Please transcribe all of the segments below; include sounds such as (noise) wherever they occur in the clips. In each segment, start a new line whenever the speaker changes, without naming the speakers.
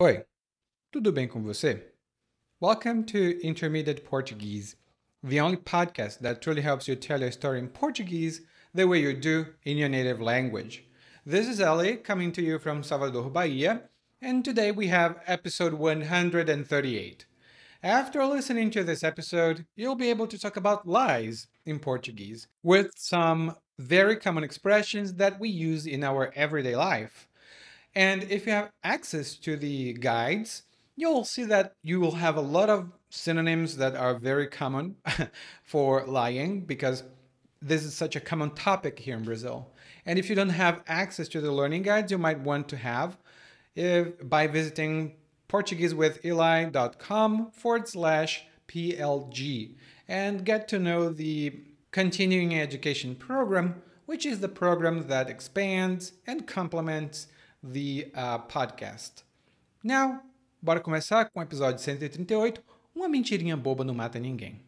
Oi, tudo bem com você? Welcome to Intermediate Portuguese, the only podcast that truly helps you tell your story in Portuguese the way you do in your native language. This is Ellie coming to you from Salvador, Bahia, and today we have episode 138. After listening to this episode, you'll be able to talk about lies in Portuguese with some very common expressions that we use in our everyday life. And if you have access to the guides, you'll see that you will have a lot of synonyms that are very common (laughs) for lying because this is such a common topic here in Brazil. And if you don't have access to the learning guides, you might want to have if, by visiting PortugueseWithEli.com forward slash PLG and get to know the continuing education program, which is the program that expands and complements the uh, podcast. Now, bora começar com o episódio 138, Uma mentirinha boba não mata ninguém.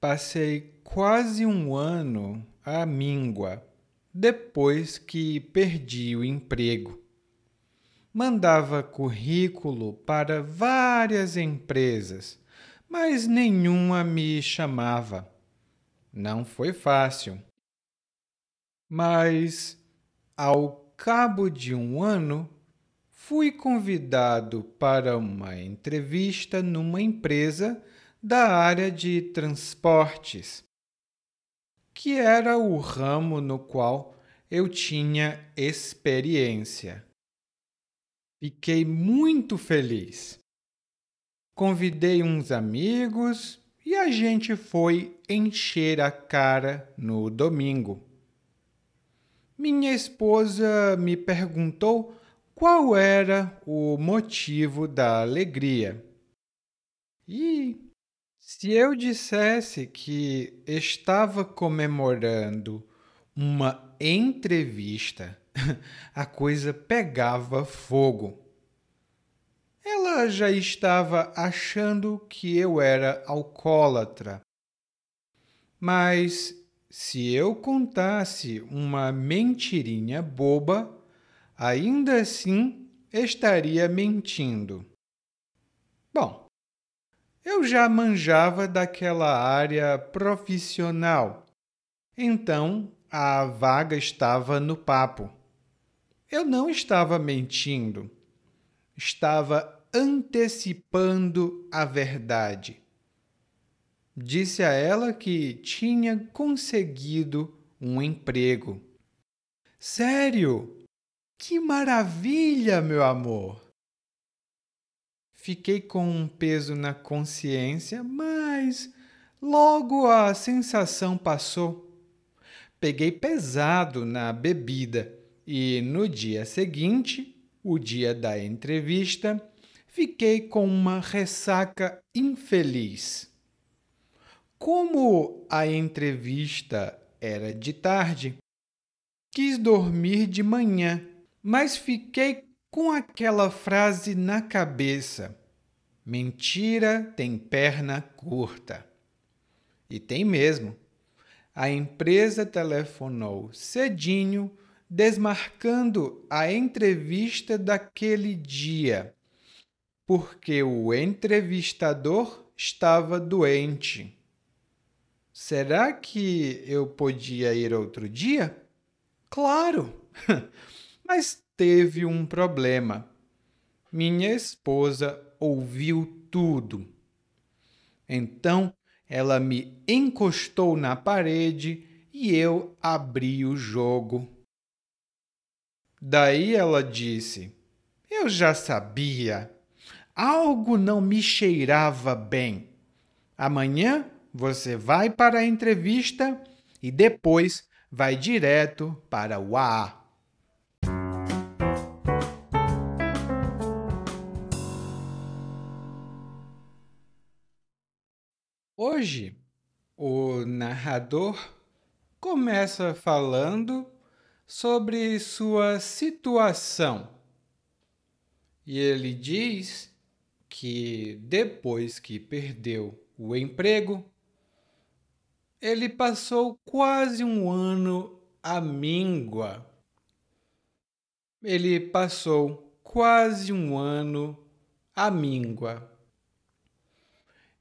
Passei quase um ano à míngua depois que perdi o emprego. Mandava currículo para várias empresas mas nenhuma me chamava. Não foi fácil. Mas, ao cabo de um ano, fui convidado para uma entrevista numa empresa da área de transportes, que era o ramo no qual eu tinha experiência. Fiquei muito feliz convidei uns amigos e a gente foi encher a cara no domingo. Minha esposa me perguntou qual era o motivo da alegria. E se eu dissesse que estava comemorando uma entrevista, (laughs) a coisa pegava fogo. Ela já estava achando que eu era alcoólatra. Mas se eu contasse uma mentirinha boba, ainda assim estaria mentindo. Bom, eu já manjava daquela área profissional, então a vaga estava no papo. Eu não estava mentindo estava antecipando a verdade. Disse a ela que tinha conseguido um emprego. Sério? Que maravilha, meu amor! Fiquei com um peso na consciência, mas logo a sensação passou. Peguei pesado na bebida e no dia seguinte o dia da entrevista, fiquei com uma ressaca infeliz. Como a entrevista era de tarde, quis dormir de manhã, mas fiquei com aquela frase na cabeça: mentira tem perna curta. E tem mesmo. A empresa telefonou cedinho desmarcando a entrevista daquele dia, porque o entrevistador estava doente. Será que eu podia ir outro dia? Claro! (laughs) Mas teve um problema. Minha esposa ouviu tudo. Então ela me encostou na parede e eu abri o jogo. Daí ela disse: Eu já sabia. Algo não me cheirava bem. Amanhã você vai para a entrevista e depois vai direto para o A. Hoje, o narrador começa falando sobre sua situação. E ele diz que depois que perdeu o emprego, ele passou quase um ano à míngua. Ele passou quase um ano à míngua.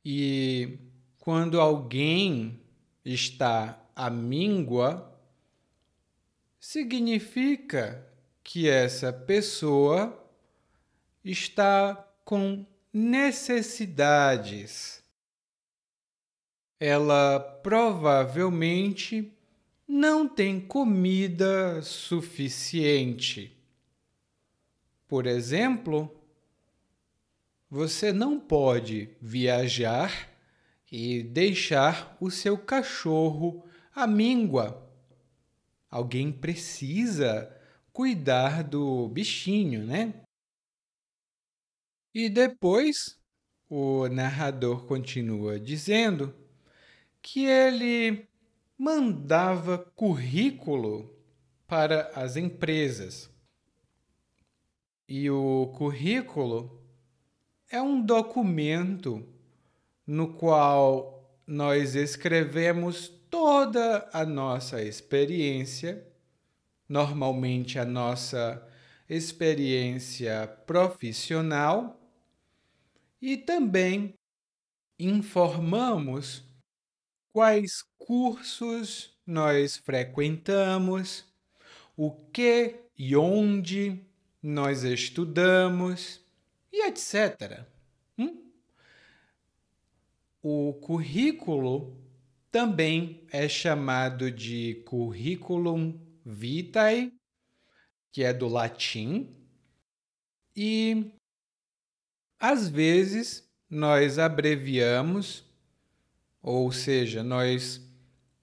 E quando alguém está à míngua, significa que essa pessoa está com necessidades. Ela provavelmente não tem comida suficiente. Por exemplo, você não pode viajar e deixar o seu cachorro à míngua. Alguém precisa cuidar do bichinho, né? E depois o narrador continua dizendo que ele mandava currículo para as empresas. E o currículo é um documento no qual nós escrevemos toda a nossa experiência, normalmente a nossa experiência profissional e também informamos quais cursos nós frequentamos, o que e onde nós estudamos e etc. Hum? O currículo também é chamado de curriculum vitae, que é do latim, e às vezes, nós abreviamos, ou seja, nós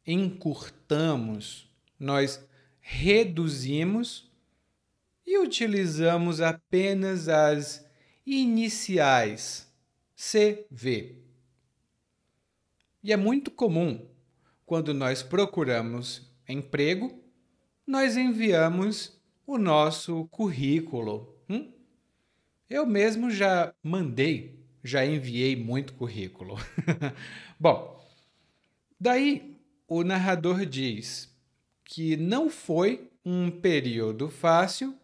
encurtamos, nós reduzimos e utilizamos apenas as iniciais CV. E é muito comum, quando nós procuramos emprego, nós enviamos o nosso currículo. Eu mesmo já mandei, já enviei muito currículo. (laughs) Bom, daí o narrador diz que não foi um período fácil,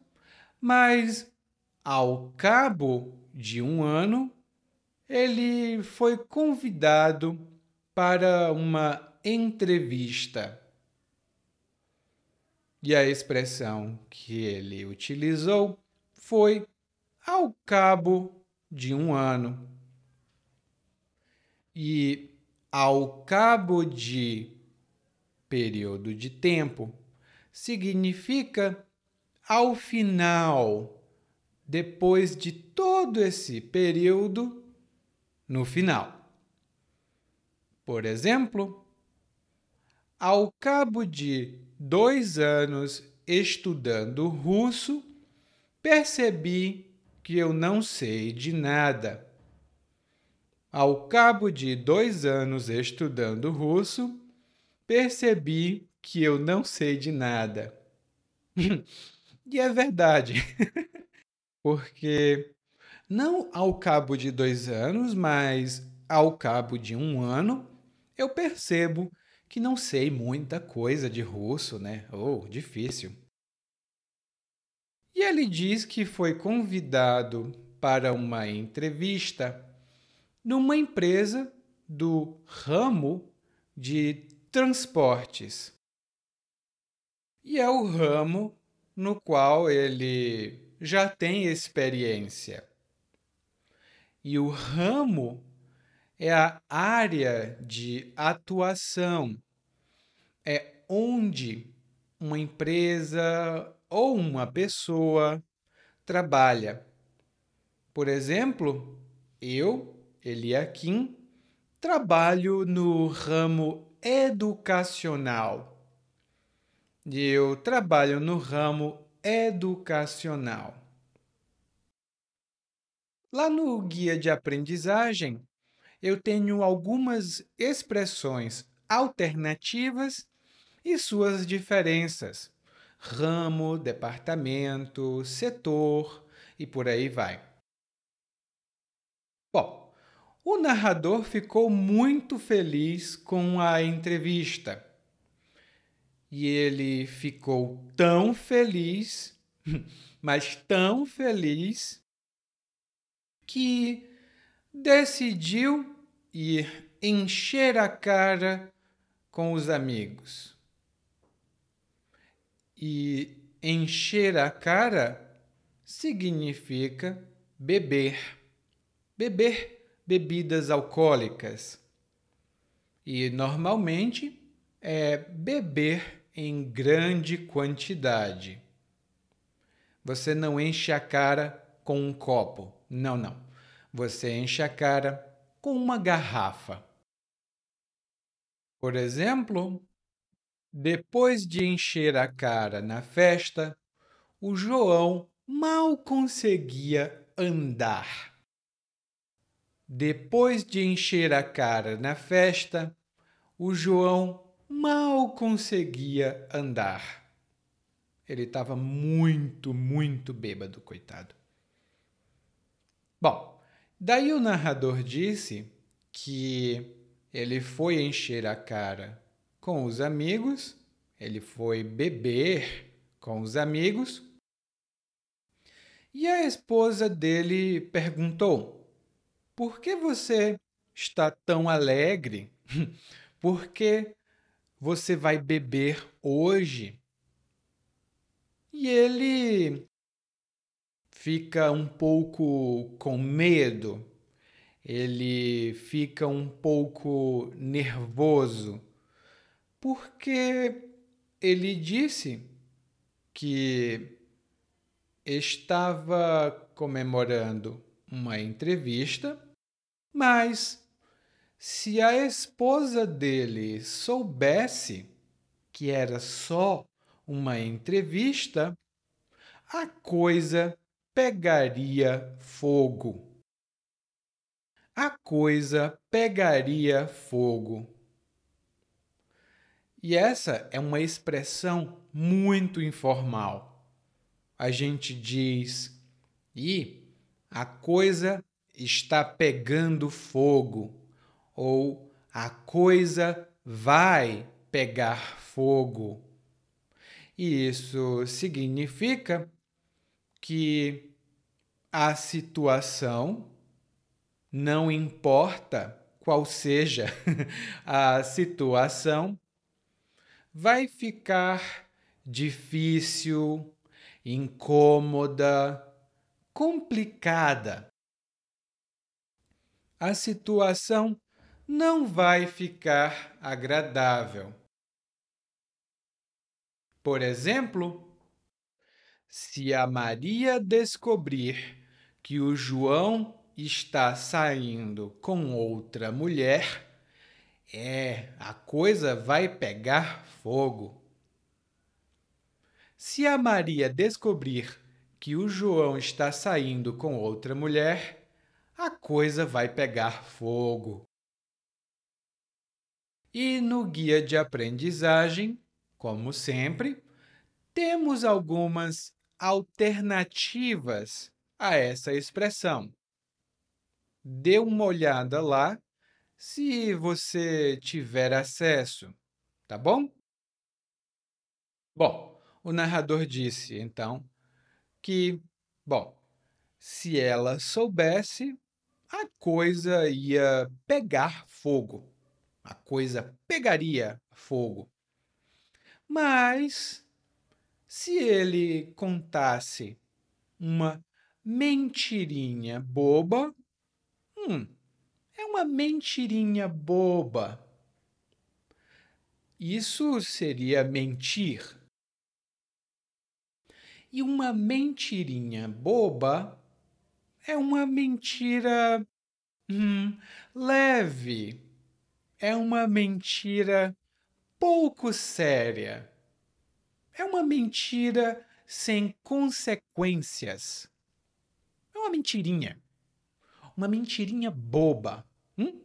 mas ao cabo de um ano, ele foi convidado para uma entrevista. E a expressão que ele utilizou foi ao cabo de um ano. E ao cabo de período de tempo significa ao final, depois de todo esse período, no final. Por exemplo, ao cabo de dois anos estudando russo, percebi que eu não sei de nada. Ao cabo de dois anos estudando russo, percebi que eu não sei de nada. (laughs) e é verdade, (laughs) porque não ao cabo de dois anos, mas ao cabo de um ano, eu percebo que não sei muita coisa de russo, né? Ou oh, difícil. E ele diz que foi convidado para uma entrevista numa empresa do ramo de transportes. E é o ramo no qual ele já tem experiência. E o ramo é a área de atuação, é onde uma empresa ou uma pessoa trabalha. Por exemplo, eu, Eliakim, trabalho no ramo educacional. Eu trabalho no ramo educacional. Lá no guia de aprendizagem, eu tenho algumas expressões alternativas e suas diferenças ramo, departamento, setor e por aí vai. Bom, o narrador ficou muito feliz com a entrevista. E ele ficou tão feliz, (laughs) mas tão feliz, que decidiu ir encher a cara com os amigos. E encher a cara significa beber. Beber bebidas alcoólicas. E normalmente é beber em grande quantidade. Você não enche a cara com um copo. Não, não. Você enche a cara com uma garrafa. Por exemplo, depois de encher a cara na festa, o João mal conseguia andar. Depois de encher a cara na festa, o João mal conseguia andar. Ele estava muito, muito bêbado, coitado. Bom, daí o narrador disse que ele foi encher a cara com os amigos, ele foi beber com os amigos. E a esposa dele perguntou: Por que você está tão alegre? (laughs) Por que você vai beber hoje? E ele fica um pouco com medo ele fica um pouco nervoso, porque ele disse que estava comemorando uma entrevista, mas se a esposa dele soubesse que era só uma entrevista, a coisa pegaria fogo a coisa pegaria fogo. E essa é uma expressão muito informal. A gente diz, e a coisa está pegando fogo, ou a coisa vai pegar fogo. E isso significa que a situação não importa qual seja (laughs) a situação, vai ficar difícil, incômoda, complicada. A situação não vai ficar agradável. Por exemplo, se a Maria descobrir que o João está saindo com outra mulher, é, a coisa vai pegar fogo. Se a Maria descobrir que o João está saindo com outra mulher, a coisa vai pegar fogo. E no guia de aprendizagem, como sempre, temos algumas alternativas a essa expressão dê uma olhada lá se você tiver acesso, tá bom? Bom, o narrador disse, então, que, bom, se ela soubesse, a coisa ia pegar fogo. A coisa pegaria fogo. Mas, se ele contasse uma mentirinha boba, Hum, é uma mentirinha boba. Isso seria mentir. E uma mentirinha boba é uma mentira hum, leve. É uma mentira pouco séria. É uma mentira sem consequências. É uma mentirinha uma mentirinha boba. Hum?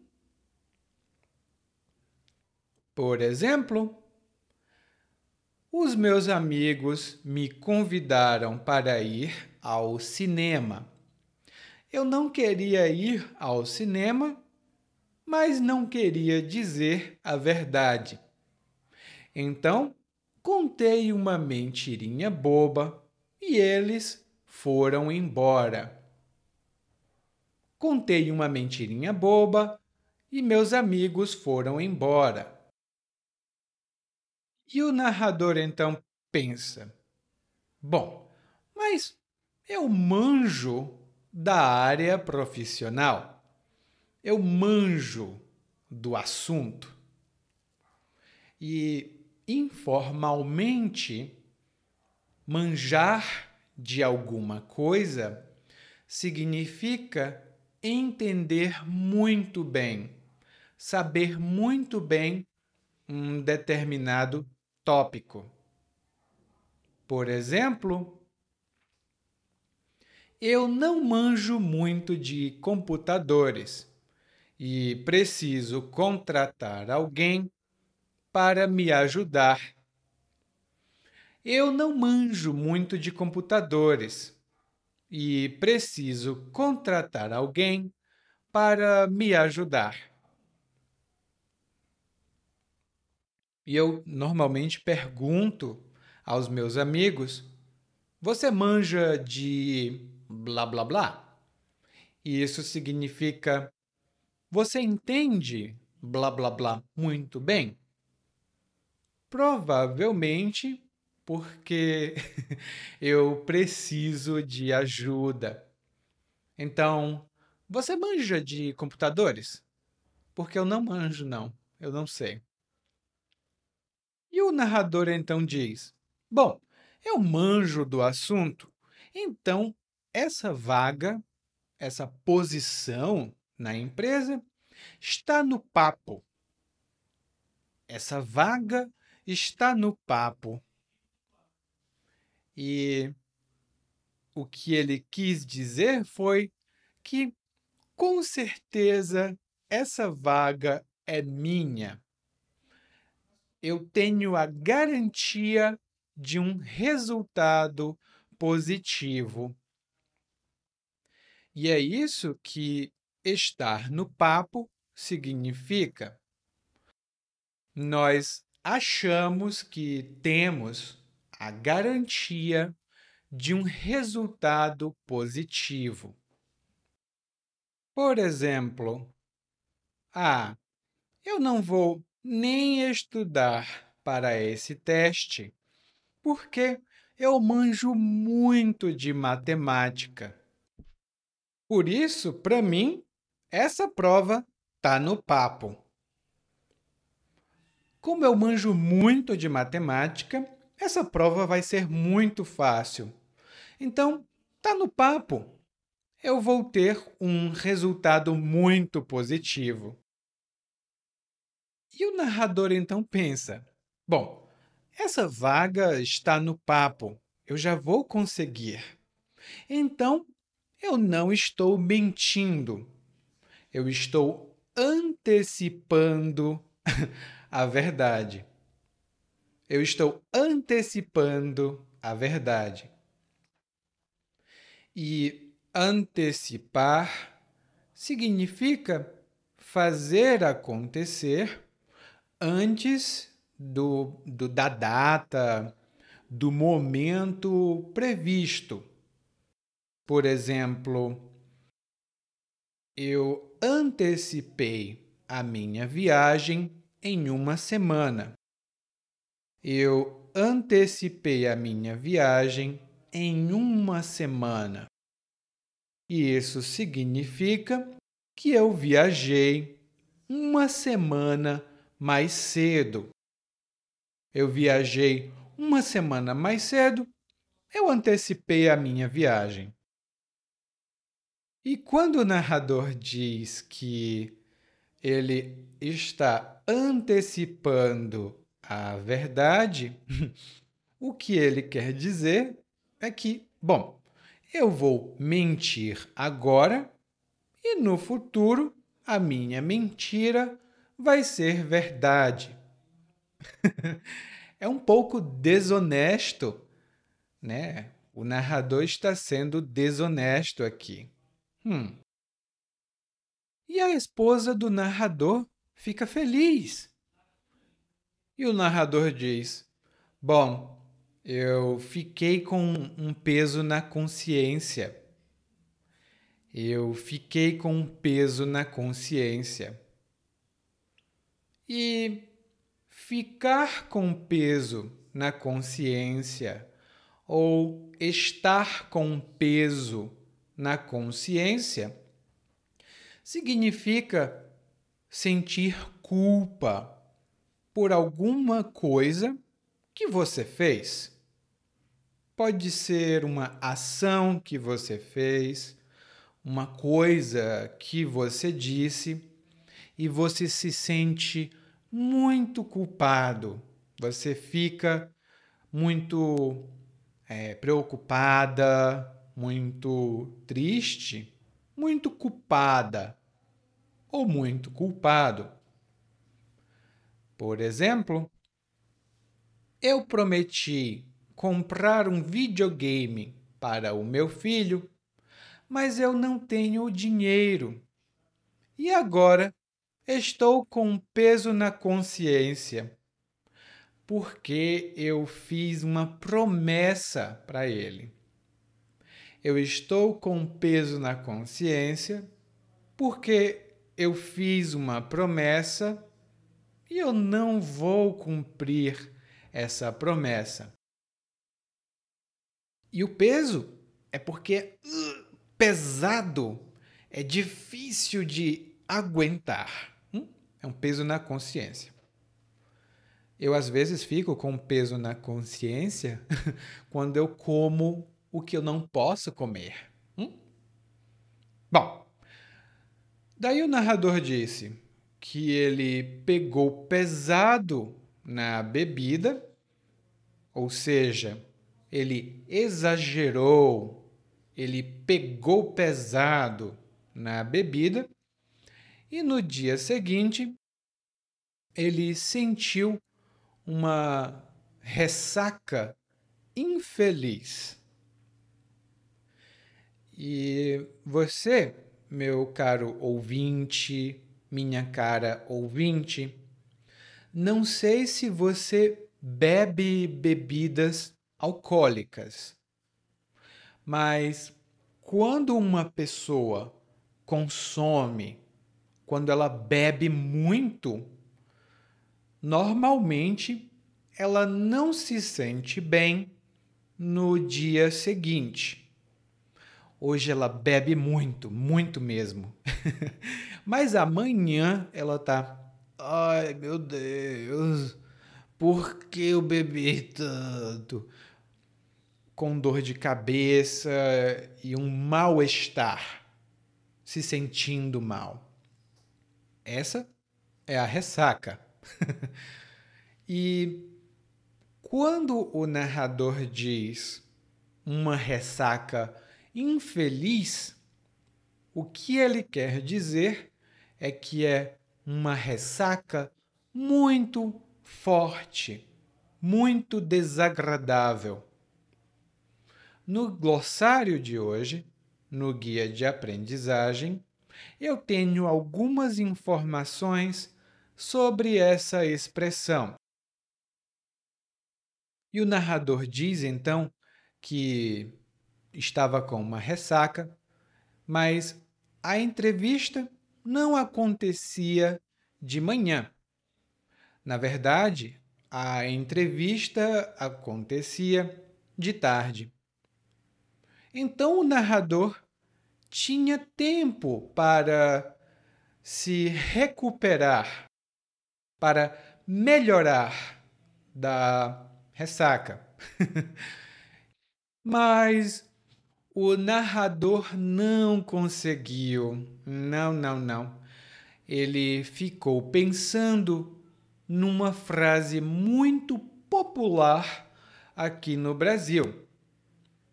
Por exemplo, os meus amigos me convidaram para ir ao cinema. Eu não queria ir ao cinema mas não queria dizer a verdade. Então, contei uma mentirinha boba e eles foram embora. Contei uma mentirinha boba e meus amigos foram embora. E o narrador então pensa: Bom, mas eu manjo da área profissional, eu manjo do assunto. E informalmente, manjar de alguma coisa significa entender muito bem, saber muito bem um determinado tópico. Por exemplo, eu não manjo muito de computadores e preciso contratar alguém para me ajudar. Eu não manjo muito de computadores e preciso contratar alguém para me ajudar. E eu normalmente pergunto aos meus amigos: Você manja de blá blá blá? E isso significa: Você entende blá blá blá muito bem? Provavelmente porque (laughs) eu preciso de ajuda. Então, você manja de computadores? Porque eu não manjo, não. Eu não sei. E o narrador então diz: Bom, eu manjo do assunto, então essa vaga, essa posição na empresa está no papo. Essa vaga está no papo. E o que ele quis dizer foi que, com certeza, essa vaga é minha eu tenho a garantia de um resultado positivo. E é isso que estar no papo significa. Nós achamos que temos a garantia de um resultado positivo. Por exemplo, ah, eu não vou nem estudar para esse teste, porque eu manjo muito de matemática. Por isso, para mim, essa prova está no papo. Como eu manjo muito de matemática, essa prova vai ser muito fácil. Então, está no papo. Eu vou ter um resultado muito positivo. E o narrador então pensa: bom, essa vaga está no papo, eu já vou conseguir. Então, eu não estou mentindo, eu estou antecipando (laughs) a verdade. Eu estou antecipando a verdade. E antecipar significa fazer acontecer antes do, do, da data, do momento previsto. Por exemplo, eu antecipei a minha viagem em uma semana. Eu antecipei a minha viagem em uma semana. E isso significa que eu viajei uma semana mais cedo. Eu viajei uma semana mais cedo, eu antecipei a minha viagem. E quando o narrador diz que ele está antecipando a verdade, (laughs) o que ele quer dizer é que, bom, eu vou mentir agora e no futuro a minha mentira vai ser verdade. (laughs) é um pouco desonesto, né? O narrador está sendo desonesto aqui. Hum. E a esposa do narrador fica feliz. E o narrador diz: Bom, eu fiquei com um peso na consciência. Eu fiquei com um peso na consciência. E ficar com peso na consciência ou estar com peso na consciência significa sentir culpa por alguma coisa que você fez. Pode ser uma ação que você fez, uma coisa que você disse e você se sente muito culpado. Você fica muito é, preocupada, muito triste, muito culpada ou muito culpado. Por exemplo, eu prometi comprar um videogame para o meu filho, mas eu não tenho dinheiro. E agora estou com peso na consciência porque eu fiz uma promessa para ele. Eu estou com peso na consciência porque eu fiz uma promessa e eu não vou cumprir essa promessa. E o peso é porque uh, pesado, é difícil de aguentar. Hum? É um peso na consciência. Eu às vezes fico com peso na consciência (laughs) quando eu como o que eu não posso comer. Hum? Bom, daí o narrador disse que ele pegou pesado na bebida, ou seja, ele exagerou, ele pegou pesado na bebida, e no dia seguinte ele sentiu uma ressaca infeliz. E você, meu caro ouvinte, minha cara ouvinte, não sei se você bebe bebidas alcoólicas, mas quando uma pessoa consome, quando ela bebe muito, normalmente ela não se sente bem no dia seguinte. Hoje ela bebe muito, muito mesmo. (laughs) Mas amanhã ela tá, ai meu Deus, por que eu bebi tanto? Com dor de cabeça e um mal-estar, se sentindo mal. Essa é a ressaca. (laughs) e quando o narrador diz uma ressaca infeliz, o que ele quer dizer é que é uma ressaca muito forte, muito desagradável. No glossário de hoje, no guia de aprendizagem, eu tenho algumas informações sobre essa expressão. E o narrador diz então que estava com uma ressaca, mas a entrevista não acontecia de manhã. Na verdade, a entrevista acontecia de tarde. Então o narrador tinha tempo para se recuperar para melhorar da ressaca. (laughs) Mas o narrador não conseguiu. Não, não, não. Ele ficou pensando numa frase muito popular aqui no Brasil.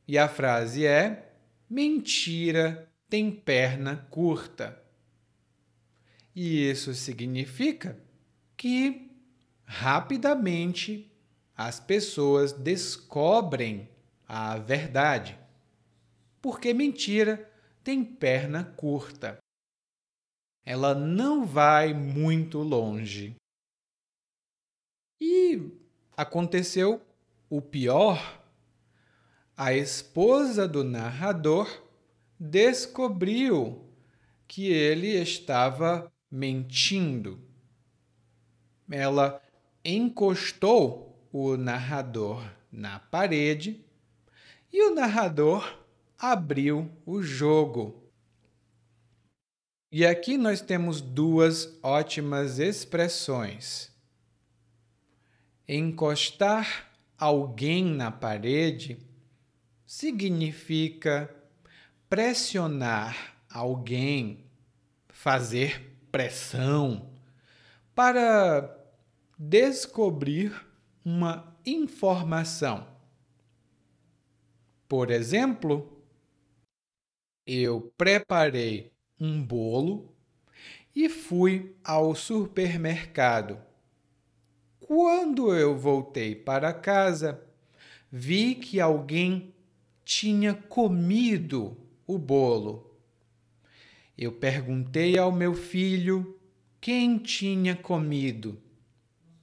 E a frase é: mentira tem perna curta. E isso significa que rapidamente as pessoas descobrem a verdade. Porque mentira tem perna curta. ela não vai muito longe. E aconteceu o pior. A esposa do narrador descobriu que ele estava mentindo. Ela encostou o narrador na parede e o narrador abriu o jogo. E aqui nós temos duas ótimas expressões. Encostar alguém na parede significa pressionar alguém, fazer pressão para descobrir uma informação. Por exemplo, eu preparei um bolo e fui ao supermercado. Quando eu voltei para casa, vi que alguém tinha comido o bolo. Eu perguntei ao meu filho quem tinha comido.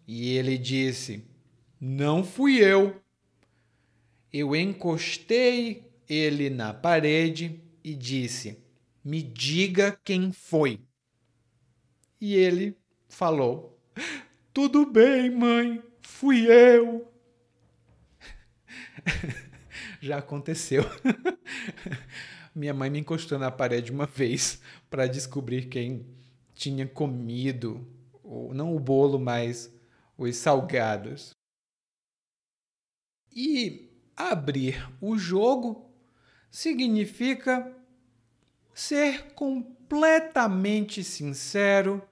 E ele disse: Não fui eu. Eu encostei ele na parede e disse: Me diga quem foi. E ele falou: Tudo bem, mãe, fui eu. (laughs) Já aconteceu. (laughs) Minha mãe me encostou na parede uma vez para descobrir quem tinha comido, não o bolo, mas os salgados. E abrir o jogo significa ser completamente sincero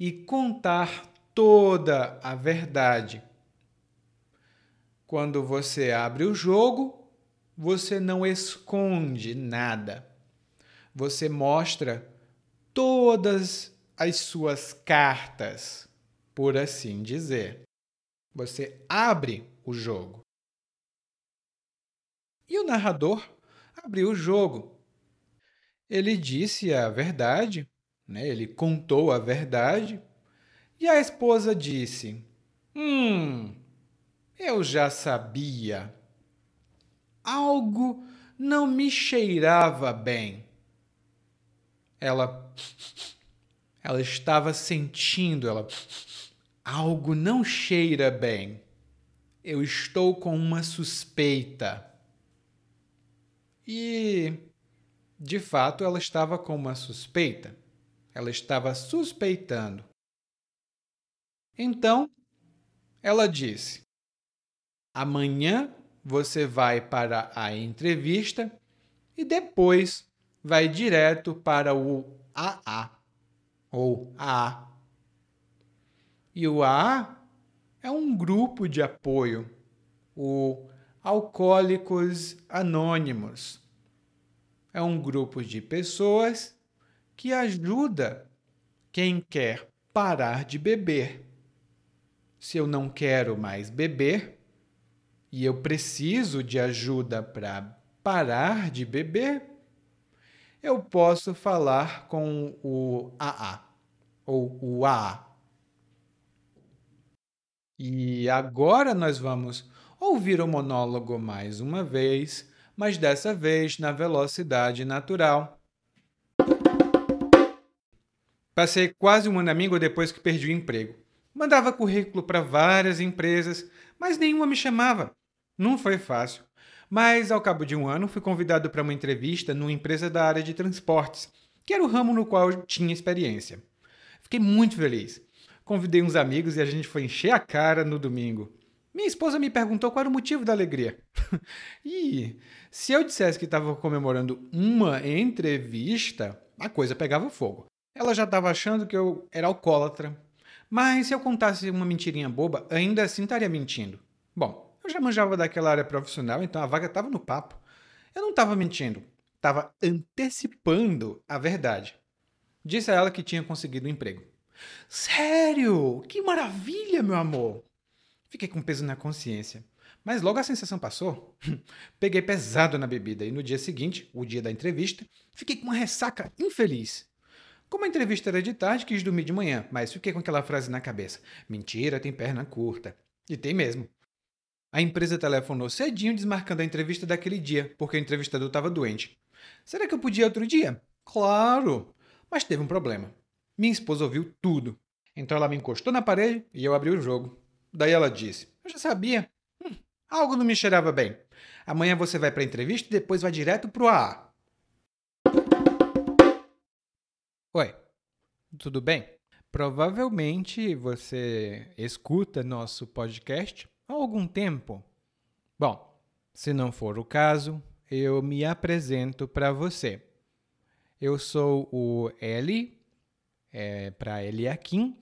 e contar toda a verdade. Quando você abre o jogo, você não esconde nada. Você mostra todas as suas cartas, por assim dizer. Você abre o jogo. E o narrador abriu o jogo. Ele disse a verdade, né? ele contou a verdade, e a esposa disse: Hum, eu já sabia. Algo não me cheirava bem. Ela (laughs) ela estava sentindo, ela (laughs) algo não cheira bem. Eu estou com uma suspeita. E de fato ela estava com uma suspeita. Ela estava suspeitando. Então, ela disse: Amanhã você vai para a entrevista e depois vai direto para o AA ou AA. E o AA é um grupo de apoio, o Alcoólicos Anônimos. É um grupo de pessoas que ajuda quem quer parar de beber. Se eu não quero mais beber e eu preciso de ajuda para parar de beber, eu posso falar com o AA ou o AA. E agora nós vamos ouvir o monólogo mais uma vez, mas dessa vez na velocidade natural. Passei quase um ano amigo depois que perdi o emprego. Mandava currículo para várias empresas, mas nenhuma me chamava. Não foi fácil. Mas, ao cabo de um ano, fui convidado para uma entrevista numa empresa da área de transportes, que era o ramo no qual eu tinha experiência. Fiquei muito feliz. Convidei uns amigos e a gente foi encher a cara no domingo. Minha esposa me perguntou qual era o motivo da alegria. (laughs) e se eu dissesse que estava comemorando uma entrevista, a coisa pegava fogo. Ela já estava achando que eu era alcoólatra. Mas se eu contasse uma mentirinha boba, ainda assim estaria mentindo. Bom, eu já manjava daquela área profissional, então a vaga estava no papo. Eu não estava mentindo, estava antecipando a verdade. Disse a ela que tinha conseguido um emprego. Sério? Que maravilha, meu amor! Fiquei com peso na consciência. Mas logo a sensação passou. (laughs) Peguei pesado na bebida e no dia seguinte, o dia da entrevista, fiquei com uma ressaca infeliz. Como a entrevista era de tarde, quis dormir de manhã, mas fiquei com aquela frase na cabeça: mentira, tem perna curta. E tem mesmo. A empresa telefonou cedinho desmarcando a entrevista daquele dia, porque o entrevistador estava doente. Será que eu podia outro dia? Claro! Mas teve um problema. Minha esposa ouviu tudo. Então ela me encostou na parede e eu abri o jogo. Daí ela disse: Eu já sabia. Hum, algo não me cheirava bem. Amanhã você vai para a entrevista e depois vai direto pro AA. Oi, tudo bem? Provavelmente você escuta nosso podcast há algum tempo. Bom, se não for o caso, eu me apresento para você. Eu sou o Eli, é, para Eliakim,